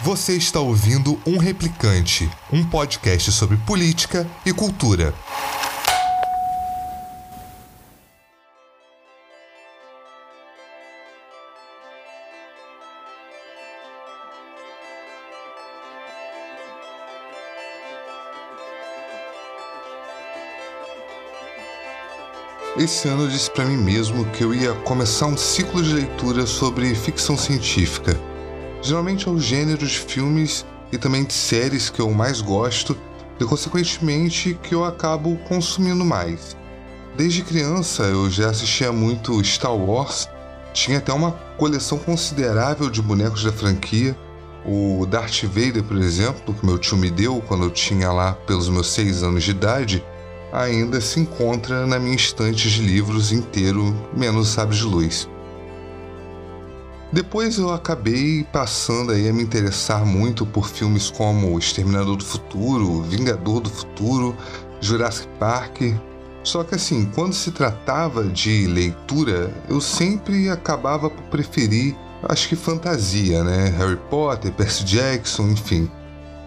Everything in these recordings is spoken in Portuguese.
Você está ouvindo Um Replicante, um podcast sobre política e cultura. Esse ano eu disse para mim mesmo que eu ia começar um ciclo de leitura sobre ficção científica. Geralmente é o gênero de filmes e também de séries que eu mais gosto e, consequentemente, que eu acabo consumindo mais. Desde criança eu já assistia muito Star Wars, tinha até uma coleção considerável de bonecos da franquia. O Darth Vader, por exemplo, que meu tio me deu quando eu tinha lá pelos meus seis anos de idade, ainda se encontra na minha estante de livros inteiro, menos Sabres de Luz. Depois eu acabei passando aí a me interessar muito por filmes como Exterminador do Futuro, Vingador do Futuro, Jurassic Park. Só que assim, quando se tratava de leitura, eu sempre acabava por preferir, acho que fantasia, né? Harry Potter, Percy Jackson, enfim.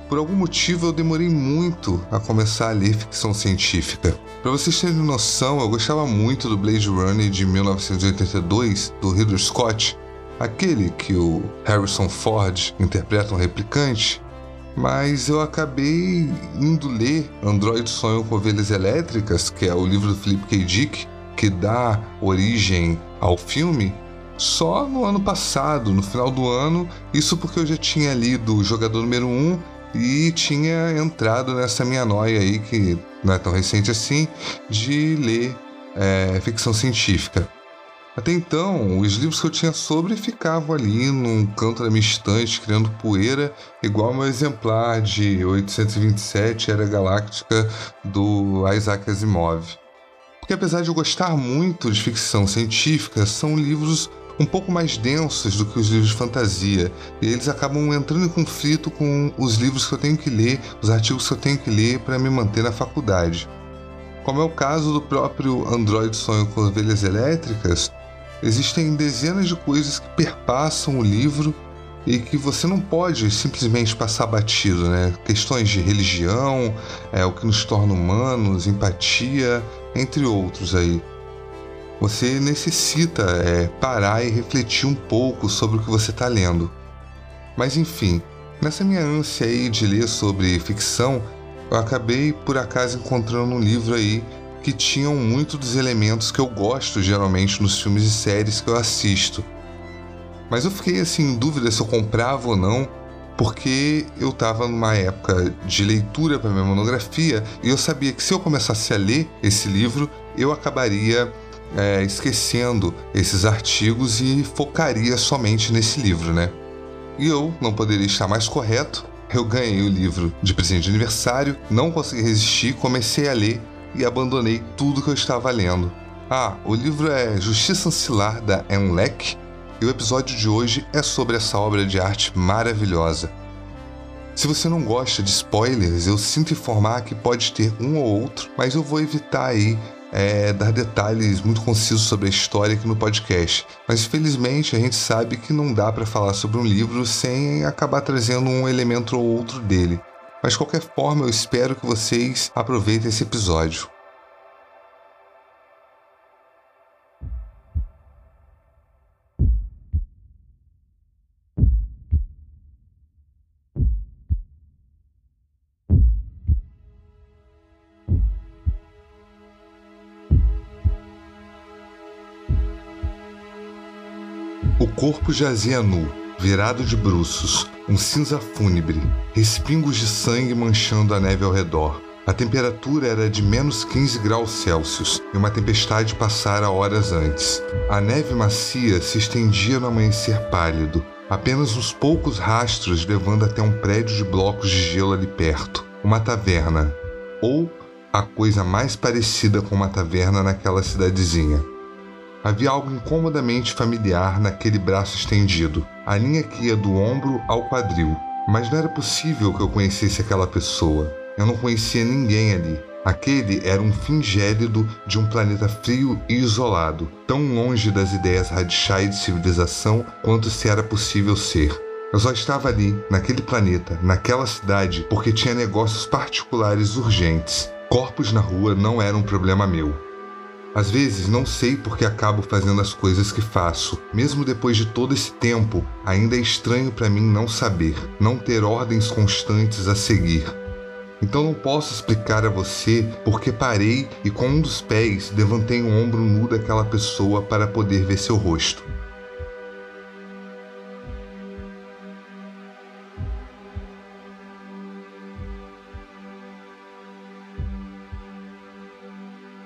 Por algum motivo eu demorei muito a começar a ler ficção científica. Para vocês terem noção, eu gostava muito do Blade Runner de 1982, do Ridley Scott, aquele que o Harrison Ford interpreta um replicante, mas eu acabei indo ler Android Sonho com Ovelhas Elétricas, que é o livro do Philip K. Dick, que dá origem ao filme, só no ano passado, no final do ano, isso porque eu já tinha lido o Jogador Número 1 e tinha entrado nessa minha noia aí, que não é tão recente assim, de ler é, ficção científica. Até então, os livros que eu tinha sobre ficavam ali num canto da minha estante, criando poeira, igual meu exemplar de 827 Era Galáctica do Isaac Asimov. Porque apesar de eu gostar muito de ficção científica, são livros um pouco mais densos do que os livros de fantasia. E eles acabam entrando em conflito com os livros que eu tenho que ler, os artigos que eu tenho que ler para me manter na faculdade. Como é o caso do próprio Android Sonho com Ovelhas Elétricas, existem dezenas de coisas que perpassam o livro e que você não pode simplesmente passar batido, né? Questões de religião, é o que nos torna humanos, empatia, entre outros aí você necessita é, parar e refletir um pouco sobre o que você está lendo. Mas enfim, nessa minha ânsia aí de ler sobre ficção, eu acabei por acaso encontrando um livro aí que tinham muito dos elementos que eu gosto geralmente nos filmes e séries que eu assisto. Mas eu fiquei assim em dúvida se eu comprava ou não, porque eu estava numa época de leitura para minha monografia e eu sabia que se eu começasse a ler esse livro, eu acabaria é, esquecendo esses artigos e focaria somente nesse livro, né? E eu não poderia estar mais correto. Eu ganhei o livro de presente de aniversário, não consegui resistir, comecei a ler e abandonei tudo que eu estava lendo. Ah, o livro é Justiça Ancilar da Enlec e o episódio de hoje é sobre essa obra de arte maravilhosa. Se você não gosta de spoilers, eu sinto informar que pode ter um ou outro, mas eu vou evitar aí é, dar detalhes muito concisos sobre a história aqui no podcast. Mas infelizmente a gente sabe que não dá para falar sobre um livro sem acabar trazendo um elemento ou outro dele. Mas de qualquer forma, eu espero que vocês aproveitem esse episódio. O corpo jazia nu, virado de bruços, um cinza fúnebre, respingos de sangue manchando a neve ao redor. A temperatura era de menos 15 graus Celsius e uma tempestade passara horas antes. A neve macia se estendia no amanhecer pálido, apenas uns poucos rastros levando até um prédio de blocos de gelo ali perto uma taverna, ou a coisa mais parecida com uma taverna naquela cidadezinha. Havia algo incomodamente familiar naquele braço estendido, a linha que ia do ombro ao quadril. Mas não era possível que eu conhecesse aquela pessoa. Eu não conhecia ninguém ali. Aquele era um fim gélido de um planeta frio e isolado, tão longe das ideias radicais de civilização quanto se era possível ser. Eu só estava ali, naquele planeta, naquela cidade, porque tinha negócios particulares urgentes. Corpos na rua não eram um problema meu. Às vezes não sei por que acabo fazendo as coisas que faço. Mesmo depois de todo esse tempo, ainda é estranho para mim não saber, não ter ordens constantes a seguir. Então não posso explicar a você porque parei e com um dos pés levantei o ombro nu daquela pessoa para poder ver seu rosto.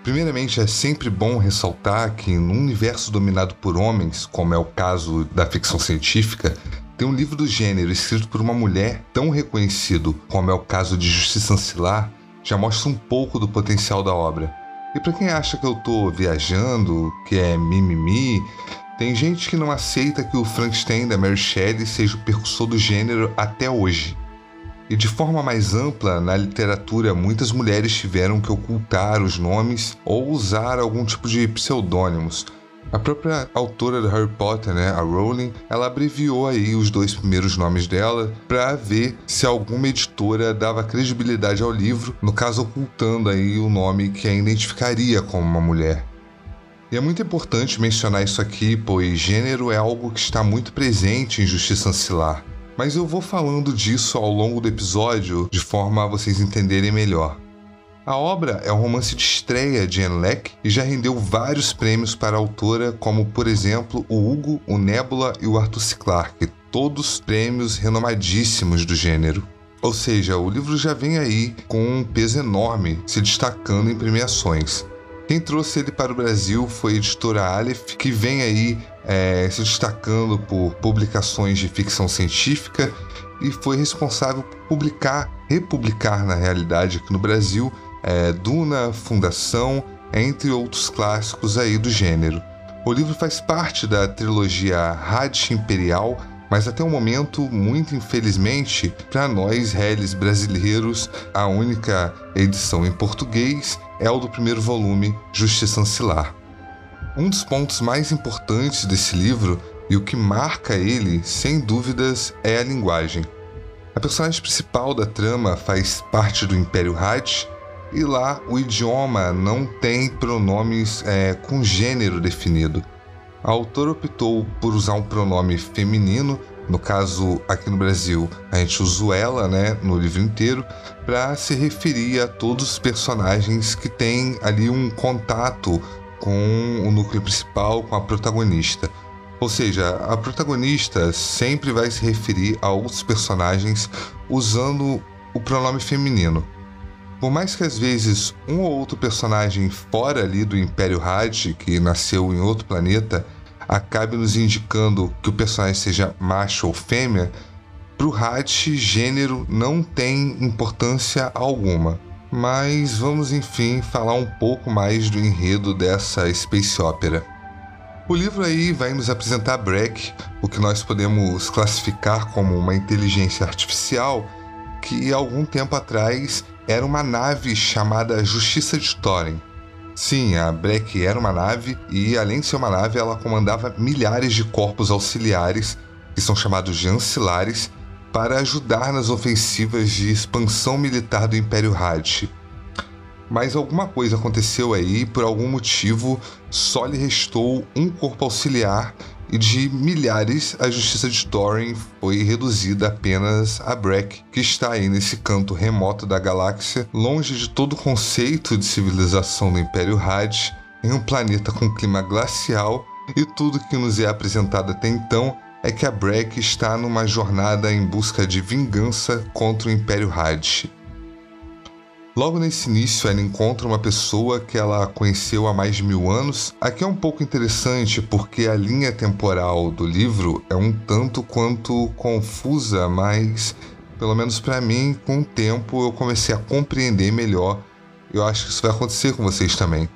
Primeiramente, é sempre bom ressaltar que, num universo dominado por homens, como é o caso da ficção científica, ter um livro do gênero escrito por uma mulher tão reconhecido como é o caso de Justiça Ancilar já mostra um pouco do potencial da obra. E para quem acha que eu tô viajando, que é mimimi, tem gente que não aceita que o Frankenstein da Mary Shelley seja o percussor do gênero até hoje. E de forma mais ampla, na literatura, muitas mulheres tiveram que ocultar os nomes ou usar algum tipo de pseudônimos. A própria autora do Harry Potter, né, a Rowling, ela abreviou aí os dois primeiros nomes dela para ver se alguma editora dava credibilidade ao livro, no caso ocultando aí o nome que a identificaria como uma mulher. E é muito importante mencionar isso aqui, pois gênero é algo que está muito presente em Justiça Ancilar mas eu vou falando disso ao longo do episódio de forma a vocês entenderem melhor. A obra é um romance de estreia de Anne Leck e já rendeu vários prêmios para a autora, como por exemplo o Hugo, o Nebula e o Arthur C. Clarke, todos prêmios renomadíssimos do gênero. Ou seja, o livro já vem aí com um peso enorme, se destacando em premiações. Quem trouxe ele para o Brasil foi a editora Aleph, que vem aí é, se destacando por publicações de ficção científica e foi responsável por publicar, republicar na realidade aqui no Brasil, é, Duna, Fundação, entre outros clássicos aí do gênero. O livro faz parte da trilogia Rádio Imperial, mas até o momento, muito infelizmente, para nós, réis brasileiros, a única edição em português é o do primeiro volume, Justiça Ancilar. Um dos pontos mais importantes desse livro e o que marca ele, sem dúvidas, é a linguagem. A personagem principal da trama faz parte do Império Had e lá o idioma não tem pronomes é, com gênero definido. A autora optou por usar um pronome feminino no caso, aqui no Brasil, a gente usa ela, né, no livro inteiro, para se referir a todos os personagens que têm ali um contato com o núcleo principal, com a protagonista. Ou seja, a protagonista sempre vai se referir a outros personagens usando o pronome feminino. Por mais que às vezes um ou outro personagem fora ali do Império Had, que nasceu em outro planeta, acabe nos indicando que o personagem seja macho ou fêmea, para o Hatch, gênero não tem importância alguma. Mas vamos enfim falar um pouco mais do enredo dessa space opera. O livro aí vai nos apresentar Breck, o que nós podemos classificar como uma inteligência artificial que algum tempo atrás era uma nave chamada Justiça de Thorin. Sim, a Breck era uma nave e, além de ser uma nave, ela comandava milhares de corpos auxiliares, que são chamados de ancilares, para ajudar nas ofensivas de expansão militar do Império Had. Mas alguma coisa aconteceu aí e por algum motivo só lhe restou um corpo auxiliar e de milhares, a justiça de Thorin foi reduzida apenas a Breck, que está aí nesse canto remoto da galáxia, longe de todo conceito de civilização do Império Had, em um planeta com clima glacial, e tudo que nos é apresentado até então é que a Breck está numa jornada em busca de vingança contra o Império Had. Logo nesse início, ela encontra uma pessoa que ela conheceu há mais de mil anos. Aqui é um pouco interessante porque a linha temporal do livro é um tanto quanto confusa, mas pelo menos para mim, com o tempo eu comecei a compreender melhor. Eu acho que isso vai acontecer com vocês também.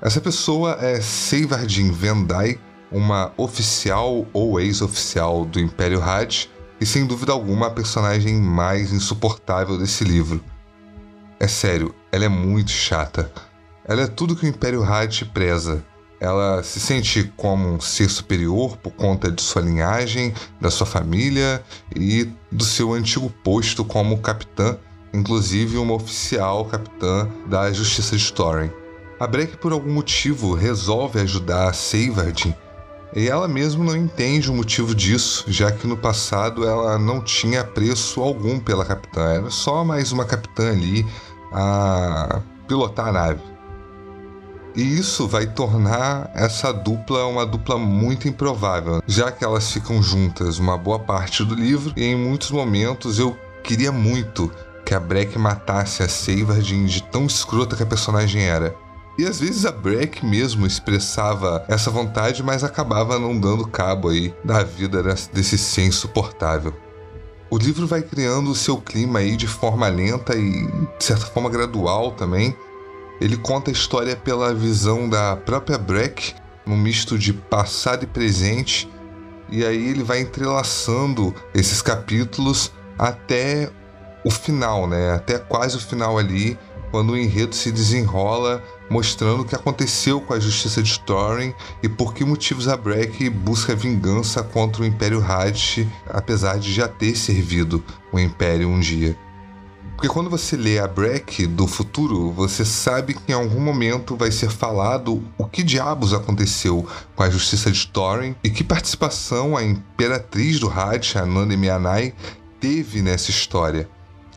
Essa pessoa é Seivardin Vendai, uma oficial ou ex-oficial do Império Had, e sem dúvida alguma a personagem mais insuportável desse livro. É sério, ela é muito chata. Ela é tudo que o Império Had preza. ela se sente como um ser superior por conta de sua linhagem, da sua família e do seu antigo posto como capitã, inclusive uma oficial capitã da Justiça de Thorin. A Breck, por algum motivo, resolve ajudar a Savardin e ela mesma não entende o motivo disso, já que no passado ela não tinha apreço algum pela capitã, era só mais uma capitã ali a pilotar a nave. E isso vai tornar essa dupla uma dupla muito improvável, já que elas ficam juntas uma boa parte do livro e em muitos momentos eu queria muito que a Breck matasse a Savardin de tão escrota que a personagem era. E às vezes a Breck mesmo expressava essa vontade, mas acabava não dando cabo aí da vida desse ser insuportável. O livro vai criando o seu clima aí de forma lenta e de certa forma gradual também, ele conta a história pela visão da própria Breck, num misto de passado e presente, e aí ele vai entrelaçando esses capítulos até o final, né? Até quase o final ali, quando o enredo se desenrola, mostrando o que aconteceu com a justiça de Thorin e por que motivos a Breck busca vingança contra o Império Hadsh, apesar de já ter servido o Império um dia. Porque quando você lê a Breck do futuro, você sabe que em algum momento vai ser falado o que diabos aconteceu com a justiça de Thorin e que participação a imperatriz do Hadj, a Nanda Mianai, teve nessa história.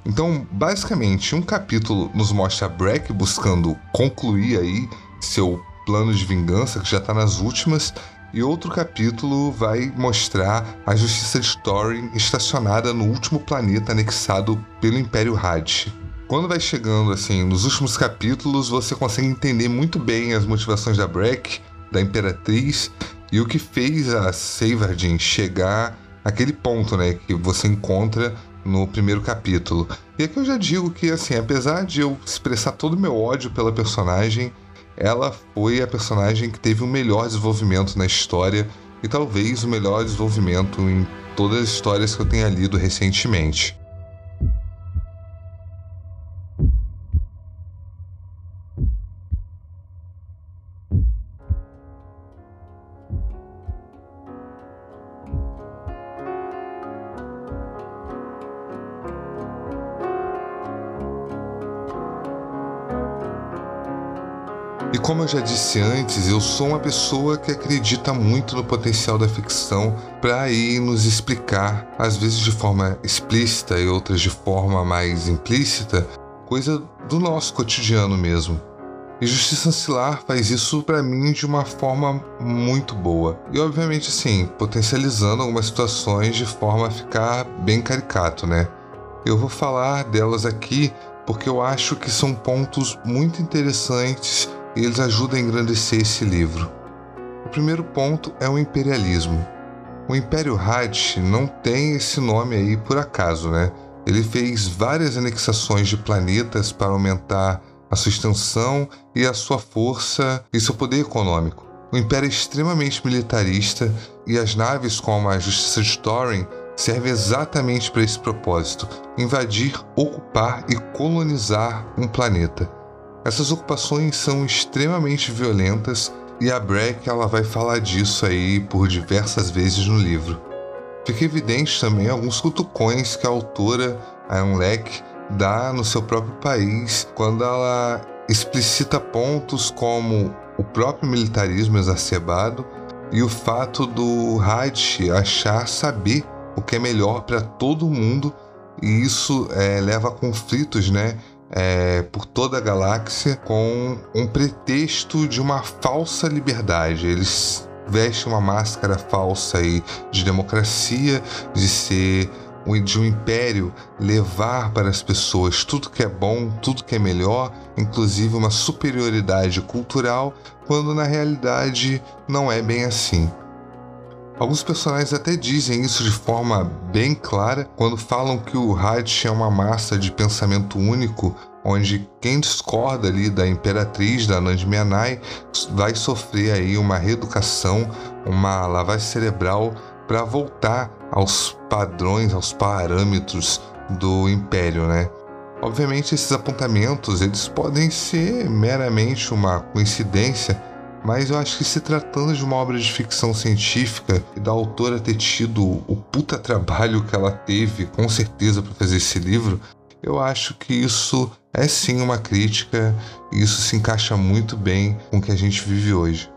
Então, basicamente, um capítulo nos mostra a Breck buscando concluir aí seu plano de vingança, que já está nas últimas, e outro capítulo vai mostrar a justiça de Thorin estacionada no último planeta anexado pelo Império Hadj. Quando vai chegando assim nos últimos capítulos, você consegue entender muito bem as motivações da Breck, da Imperatriz e o que fez a Savardin chegar àquele ponto, né, que você encontra no primeiro capítulo. E aqui eu já digo que assim, apesar de eu expressar todo o meu ódio pela personagem, ela foi a personagem que teve o melhor desenvolvimento na história e talvez o melhor desenvolvimento em todas as histórias que eu tenha lido recentemente. Eu já disse antes, eu sou uma pessoa que acredita muito no potencial da ficção para aí nos explicar, às vezes de forma explícita e outras de forma mais implícita, coisa do nosso cotidiano mesmo. E Justiça Ancilar faz isso para mim de uma forma muito boa. E obviamente assim, potencializando algumas situações de forma a ficar bem caricato, né? Eu vou falar delas aqui porque eu acho que são pontos muito interessantes e eles ajudam a engrandecer esse livro. O primeiro ponto é o imperialismo. O Império Hadj não tem esse nome aí por acaso, né? Ele fez várias anexações de planetas para aumentar a sua extensão e a sua força e seu poder econômico. O Império é extremamente militarista e as naves como a Justiça de Thorin servem exatamente para esse propósito: invadir, ocupar e colonizar um planeta. Essas ocupações são extremamente violentas e a Breck ela vai falar disso aí por diversas vezes no livro. Fica evidente também alguns cutucões que a autora, a Leck, dá no seu próprio país quando ela explicita pontos como o próprio militarismo exacerbado e o fato do Hajj achar saber o que é melhor para todo mundo e isso é, leva a conflitos, né, é, por toda a galáxia com um pretexto de uma falsa liberdade. Eles vestem uma máscara falsa aí de democracia, de ser de um império levar para as pessoas tudo que é bom, tudo que é melhor, inclusive uma superioridade cultural, quando na realidade não é bem assim. Alguns personagens até dizem isso de forma bem clara quando falam que o Hajj é uma massa de pensamento único, onde quem discorda ali da imperatriz da Nandimianai vai sofrer aí uma reeducação, uma lavagem cerebral para voltar aos padrões, aos parâmetros do império, né? Obviamente esses apontamentos eles podem ser meramente uma coincidência, Mas eu acho que se tratando de uma obra de ficção científica e da autora ter tido o puta trabalho que ela teve, com certeza, para fazer esse livro, eu acho que isso é sim uma crítica e isso se encaixa muito bem com o que a gente vive hoje.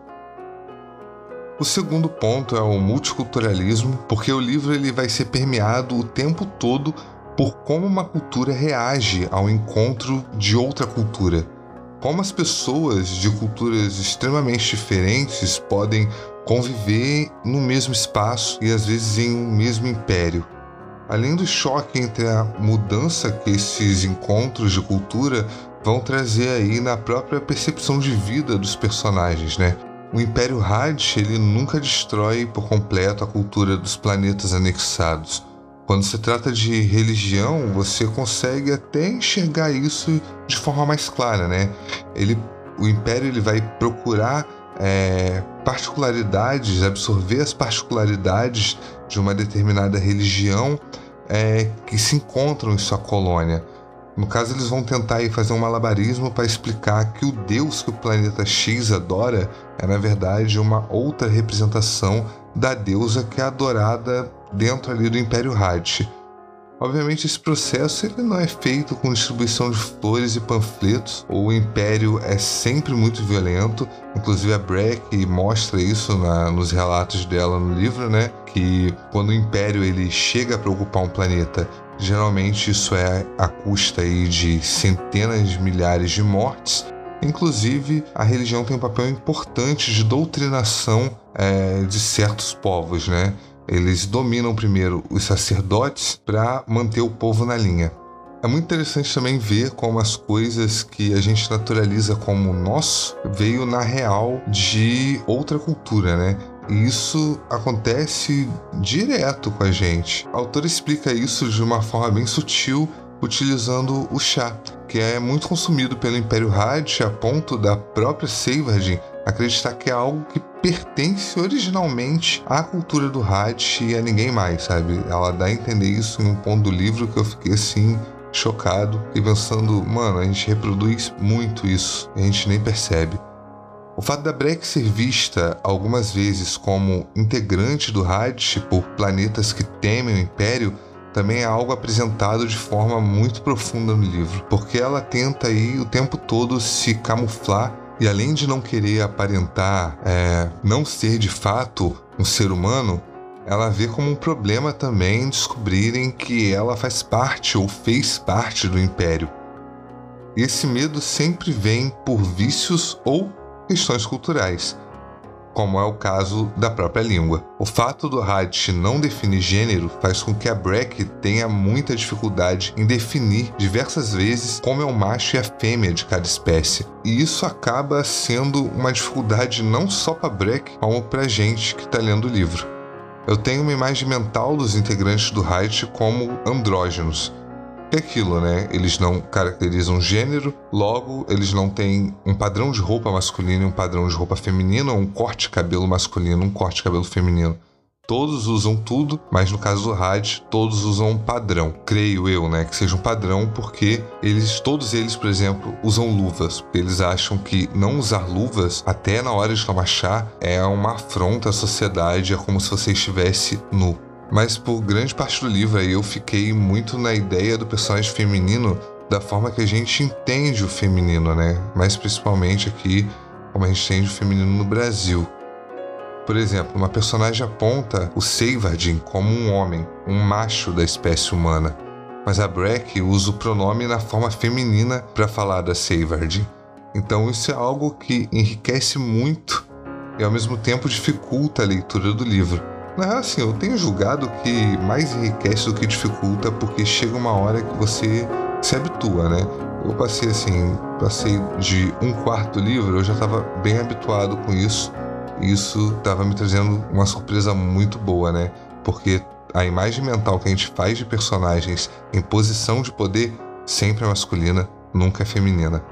O segundo ponto é o multiculturalismo, porque o livro ele vai ser permeado o tempo todo por como uma cultura reage ao encontro de outra cultura. Como as pessoas de culturas extremamente diferentes podem conviver no mesmo espaço e às vezes em um mesmo império. Além do choque entre a mudança que esses encontros de cultura vão trazer aí na própria percepção de vida dos personagens, né? O Império Had ele nunca destrói por completo a cultura dos planetas anexados. Quando se trata de religião, você consegue até enxergar isso de forma mais clara, né? Ele, o Império ele vai procurar é, particularidades, absorver as particularidades de uma determinada religião é, que se encontram em sua colônia. No caso, eles vão tentar fazer um malabarismo para explicar que o deus que o planeta X adora é, na verdade, uma outra representação da deusa que é adorada dentro ali do Império Had. Obviamente esse processo ele não é feito com distribuição de flores e panfletos. O Império é sempre muito violento. Inclusive a Breck mostra isso na, nos relatos dela no livro, né? Que quando o Império ele chega para ocupar um planeta, geralmente isso é a custa aí de centenas de milhares de mortes. Inclusive, a religião tem um papel importante de doutrinação é, de certos povos, né? Eles dominam primeiro os sacerdotes para manter o povo na linha. É muito interessante também ver como as coisas que a gente naturaliza como nosso veio na real de outra cultura, né? E isso acontece direto com a gente. A autora explica isso de uma forma bem sutil, utilizando o chá, que é muito consumido pelo Império Had a ponto da própria Seyvardin acreditar que é algo que pertence originalmente à cultura do Hatch e a ninguém mais, sabe? Ela dá a entender isso em um ponto do livro que eu fiquei assim chocado e pensando, mano, a gente reproduz muito isso e a gente nem percebe. O fato da Breck ser vista algumas vezes como integrante do Hatch por planetas que temem o Império também é algo apresentado de forma muito profunda no livro, porque ela tenta aí o tempo todo se camuflar e além de não querer aparentar é, não ser de fato um ser humano, ela vê como um problema também descobrirem que ela faz parte ou fez parte do império. E esse medo sempre vem por vícios ou questões culturais como é o caso da própria língua. O fato do Hadish não definir gênero faz com que a Breck tenha muita dificuldade em definir diversas vezes como é o macho e a fêmea de cada espécie. E isso acaba sendo uma dificuldade não só para Breck, como para gente que está lendo o livro. Eu tenho uma imagem mental dos integrantes do Hadish como andrógenos, é aquilo, né? Eles não caracterizam gênero, logo eles não têm um padrão de roupa masculino e um padrão de roupa feminino, ou um corte de cabelo masculino, um corte de cabelo feminino. Todos usam tudo, mas no caso do RAD, todos usam um padrão. Creio eu, né, que seja um padrão porque eles, todos eles, por exemplo, usam luvas. Eles acham que não usar luvas, até na hora de tomar chá, é uma afronta à sociedade, é como se você estivesse nu. Mas por grande parte do livro aí eu fiquei muito na ideia do personagem feminino da forma que a gente entende o feminino, né? Mais principalmente aqui como a gente entende o feminino no Brasil. Por exemplo, uma personagem aponta o Seivardin como um homem, um macho da espécie humana, mas a Breck usa o pronome na forma feminina para falar da Seivardin. Então isso é algo que enriquece muito e ao mesmo tempo dificulta a leitura do livro. Na assim, eu tenho julgado que mais enriquece do que dificulta, porque chega uma hora que você se habitua, né? Eu passei assim, passei de um quarto livro, eu já estava bem habituado com isso. E isso estava me trazendo uma surpresa muito boa, né? Porque a imagem mental que a gente faz de personagens em posição de poder sempre é masculina, nunca é feminina.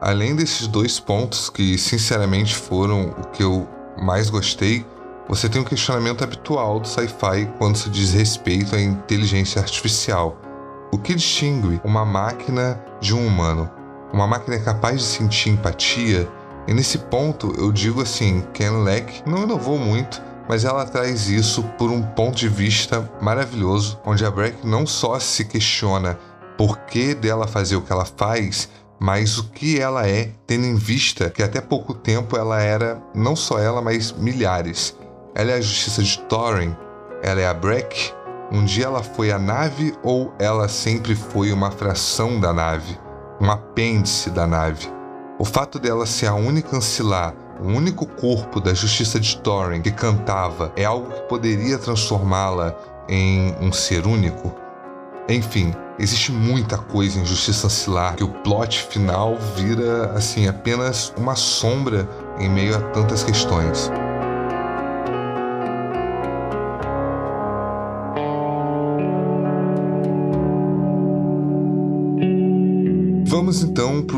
Além desses dois pontos que sinceramente foram o que eu mais gostei, você tem um questionamento habitual do sci-fi quando se diz respeito à inteligência artificial. O que distingue uma máquina de um humano? Uma máquina é capaz de sentir empatia E nesse ponto eu digo assim, Ken Leck não inovou muito, mas ela traz isso por um ponto de vista maravilhoso, onde a Breck não só se questiona por que dela fazer o que ela faz, mas o que ela é, tendo em vista que até pouco tempo ela era não só ela, mas milhares. Ela é a justiça de Thorin, ela é a Breck. Um dia ela foi a nave ou ela sempre foi uma fração da nave, um apêndice da nave? O fato dela ser a única ancilar, o único corpo da justiça de Thorin que cantava, é algo que poderia transformá-la em um ser único? Enfim, existe muita coisa em Justiça Ancilar que o plot final vira assim apenas uma sombra em meio a tantas questões.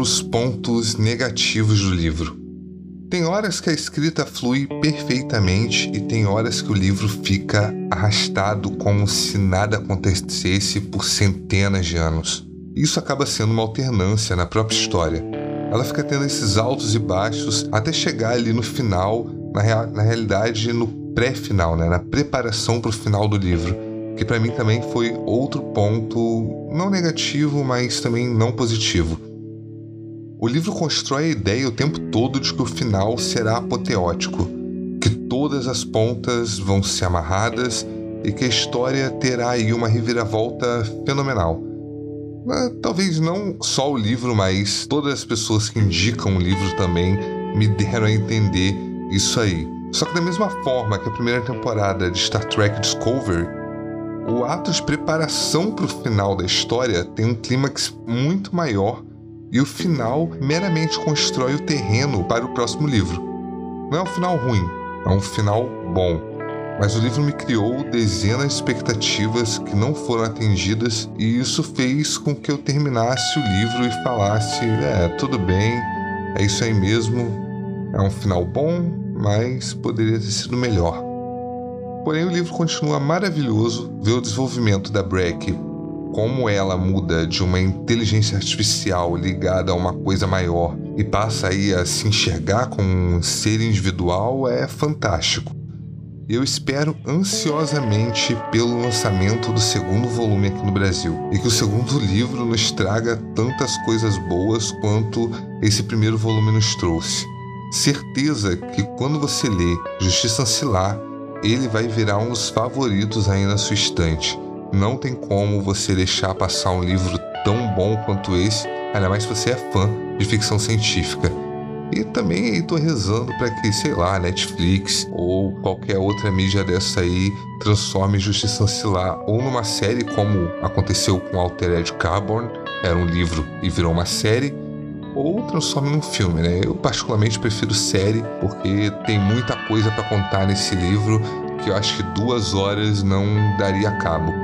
Os pontos negativos do livro. Tem horas que a escrita flui perfeitamente e tem horas que o livro fica arrastado como se nada acontecesse por centenas de anos. Isso acaba sendo uma alternância na própria história. Ela fica tendo esses altos e baixos até chegar ali no final, na, rea na realidade no pré-final, né? na preparação para o final do livro, que para mim também foi outro ponto não negativo, mas também não positivo o livro constrói a ideia o tempo todo de que o final será apoteótico, que todas as pontas vão ser amarradas e que a história terá aí uma reviravolta fenomenal. Talvez não só o livro, mas todas as pessoas que indicam o livro também me deram a entender isso aí. Só que da mesma forma que a primeira temporada de Star Trek Discovery, o ato de preparação para o final da história tem um clímax muito maior e o final meramente constrói o terreno para o próximo livro. Não é um final ruim, é um final bom. Mas o livro me criou dezenas de expectativas que não foram atendidas, e isso fez com que eu terminasse o livro e falasse: é, tudo bem, é isso aí mesmo, é um final bom, mas poderia ter sido melhor. Porém, o livro continua maravilhoso, ver o desenvolvimento da Breck como ela muda de uma inteligência artificial ligada a uma coisa maior e passa aí a se enxergar como um ser individual é fantástico. Eu espero ansiosamente pelo lançamento do segundo volume aqui no Brasil e que o segundo livro nos traga tantas coisas boas quanto esse primeiro volume nos trouxe. Certeza que quando você lê Justiça Ancilar, ele vai virar um dos favoritos aí na sua estante. Não tem como você deixar passar um livro tão bom quanto esse, ainda mais se você é fã de ficção científica. E também estou rezando para que, sei lá, Netflix ou qualquer outra mídia dessa aí transforme Justiça Ancilar ou numa série, como aconteceu com Altered Carbon, era um livro e virou uma série, ou transforme num filme, né? Eu particularmente prefiro série porque tem muita coisa para contar nesse livro que eu acho que duas horas não daria cabo.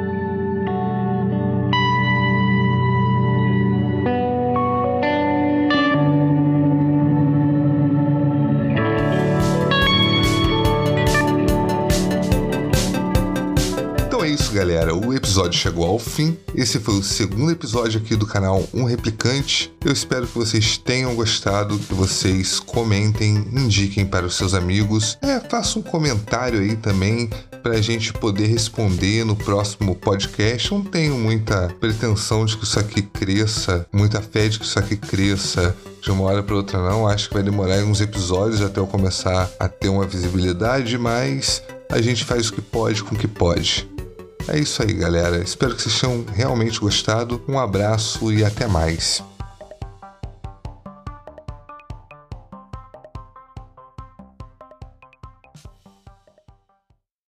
Galera, o episódio chegou ao fim. Esse foi o segundo episódio aqui do canal Um Replicante. Eu espero que vocês tenham gostado, que vocês comentem, indiquem para os seus amigos. É, faça um comentário aí também para a gente poder responder no próximo podcast. Não tenho muita pretensão de que isso aqui cresça, muita fé de que isso aqui cresça de uma hora para outra, não. Acho que vai demorar uns episódios até eu começar a ter uma visibilidade, mas a gente faz o que pode com o que pode. É isso aí, galera. Espero que vocês tenham realmente gostado. Um abraço e até mais.